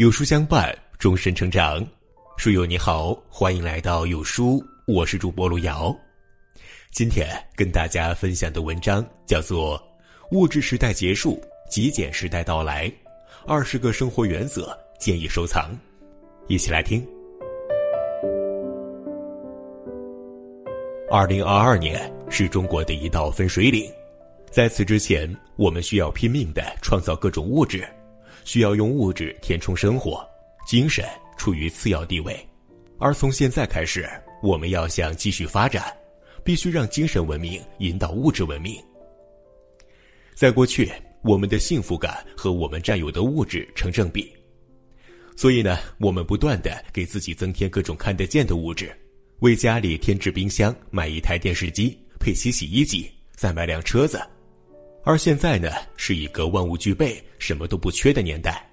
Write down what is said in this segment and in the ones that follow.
有书相伴，终身成长。书友你好，欢迎来到有书，我是主播路遥。今天跟大家分享的文章叫做《物质时代结束，极简时代到来》，二十个生活原则建议收藏。一起来听。二零二二年是中国的一道分水岭，在此之前，我们需要拼命的创造各种物质。需要用物质填充生活，精神处于次要地位，而从现在开始，我们要想继续发展，必须让精神文明引导物质文明。在过去，我们的幸福感和我们占有的物质成正比，所以呢，我们不断的给自己增添各种看得见的物质，为家里添置冰箱，买一台电视机，配齐洗衣机，再买辆车子。而现在呢，是一个万物俱备、什么都不缺的年代，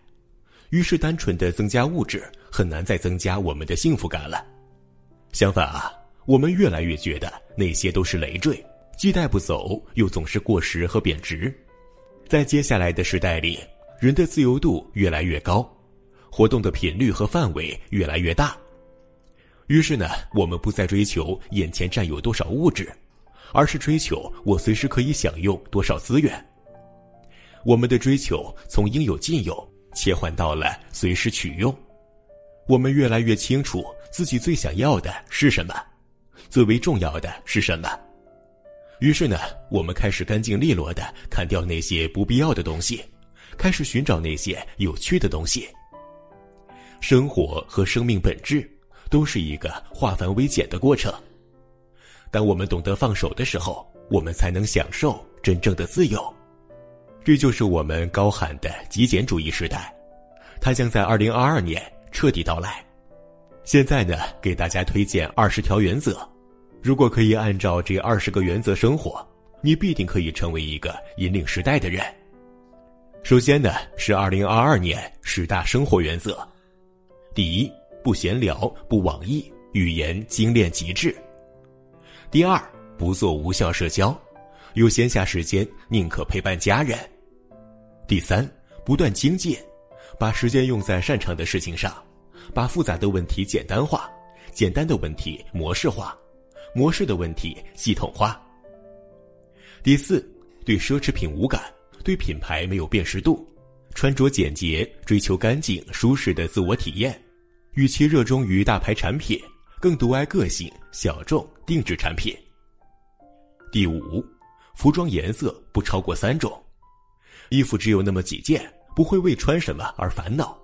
于是单纯的增加物质很难再增加我们的幸福感了。相反啊，我们越来越觉得那些都是累赘，既带不走，又总是过时和贬值。在接下来的时代里，人的自由度越来越高，活动的频率和范围越来越大，于是呢，我们不再追求眼前占有多少物质。而是追求我随时可以享用多少资源。我们的追求从应有尽有切换到了随时取用。我们越来越清楚自己最想要的是什么，最为重要的是什么。于是呢，我们开始干净利落的砍掉那些不必要的东西，开始寻找那些有趣的东西。生活和生命本质都是一个化繁为简的过程。当我们懂得放手的时候，我们才能享受真正的自由。这就是我们高喊的极简主义时代，它将在二零二二年彻底到来。现在呢，给大家推荐二十条原则，如果可以按照这二十个原则生活，你必定可以成为一个引领时代的人。首先呢，是二零二二年十大生活原则：第一，不闲聊，不网易，语言精炼极致。第二，不做无效社交，有闲暇时间宁可陪伴家人。第三，不断精进，把时间用在擅长的事情上，把复杂的问题简单化，简单的问题模式化，模式的问题系统化。第四，对奢侈品无感，对品牌没有辨识度，穿着简洁，追求干净舒适的自我体验，与其热衷于大牌产品。更独爱个性、小众定制产品。第五，服装颜色不超过三种，衣服只有那么几件，不会为穿什么而烦恼。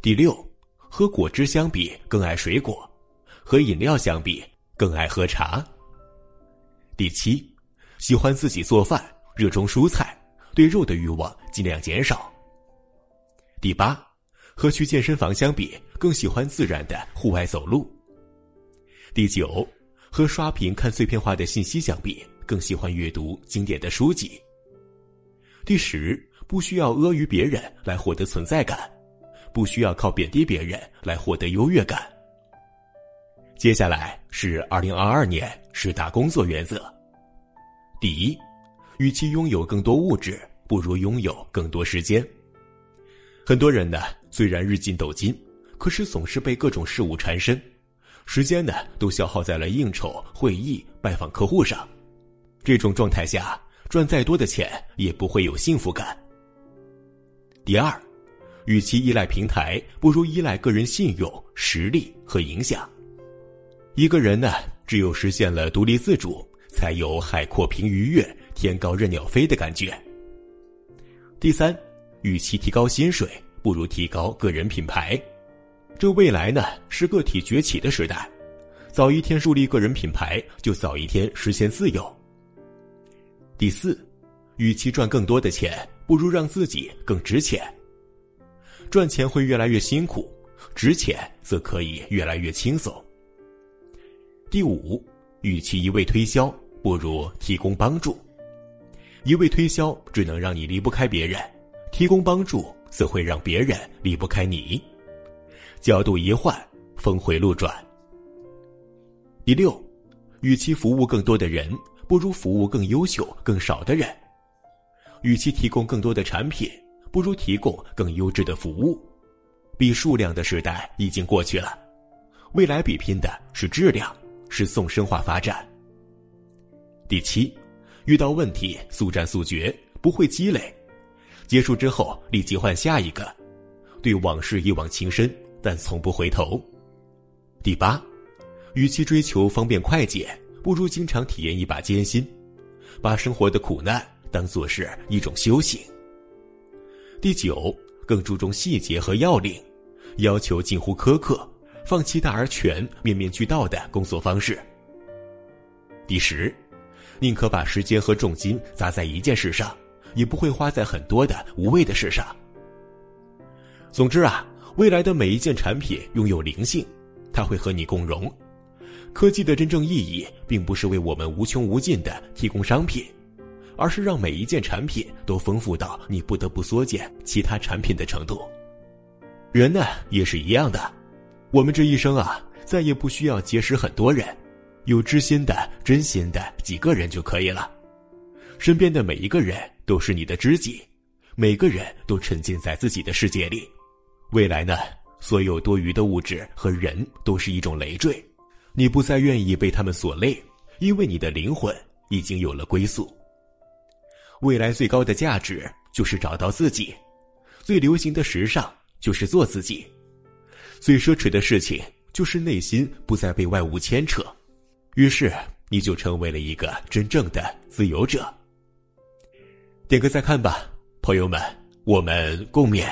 第六，和果汁相比更爱水果，和饮料相比更爱喝茶。第七，喜欢自己做饭，热衷蔬菜，对肉的欲望尽量减少。第八，和去健身房相比，更喜欢自然的户外走路。第九，和刷屏看碎片化的信息相比，更喜欢阅读经典的书籍。第十，不需要阿谀别人来获得存在感，不需要靠贬低别人来获得优越感。接下来是二零二二年十大工作原则。第一，与其拥有更多物质，不如拥有更多时间。很多人呢，虽然日进斗金，可是总是被各种事物缠身。时间呢，都消耗在了应酬、会议、拜访客户上。这种状态下，赚再多的钱也不会有幸福感。第二，与其依赖平台，不如依赖个人信用、实力和影响。一个人呢，只有实现了独立自主，才有海阔凭鱼跃、天高任鸟飞的感觉。第三，与其提高薪水，不如提高个人品牌。这未来呢是个体崛起的时代，早一天树立个人品牌，就早一天实现自由。第四，与其赚更多的钱，不如让自己更值钱。赚钱会越来越辛苦，值钱则可以越来越轻松。第五，与其一味推销，不如提供帮助。一味推销只能让你离不开别人，提供帮助则会让别人离不开你。角度一换，峰回路转。第六，与其服务更多的人，不如服务更优秀、更少的人；与其提供更多的产品，不如提供更优质的服务；比数量的时代已经过去了，未来比拼的是质量，是纵深化发展。第七，遇到问题速战速决，不会积累，结束之后立即换下一个，对往事一往情深，但从不回头。第八，与其追求方便快捷，不如经常体验一把艰辛，把生活的苦难当做是一种修行。第九，更注重细节和要领，要求近乎苛刻，放弃大而全、面面俱到的工作方式。第十，宁可把时间和重金砸在一件事上，也不会花在很多的无谓的事上。总之啊，未来的每一件产品拥有灵性。它会和你共融。科技的真正意义，并不是为我们无穷无尽的提供商品，而是让每一件产品都丰富到你不得不缩减其他产品的程度。人呢，也是一样的。我们这一生啊，再也不需要结识很多人，有知心的、真心的几个人就可以了。身边的每一个人都是你的知己，每个人都沉浸在自己的世界里。未来呢？所有多余的物质和人都是一种累赘，你不再愿意被他们所累，因为你的灵魂已经有了归宿。未来最高的价值就是找到自己，最流行的时尚就是做自己，最奢侈的事情就是内心不再被外物牵扯，于是你就成为了一个真正的自由者。点个再看吧，朋友们，我们共勉。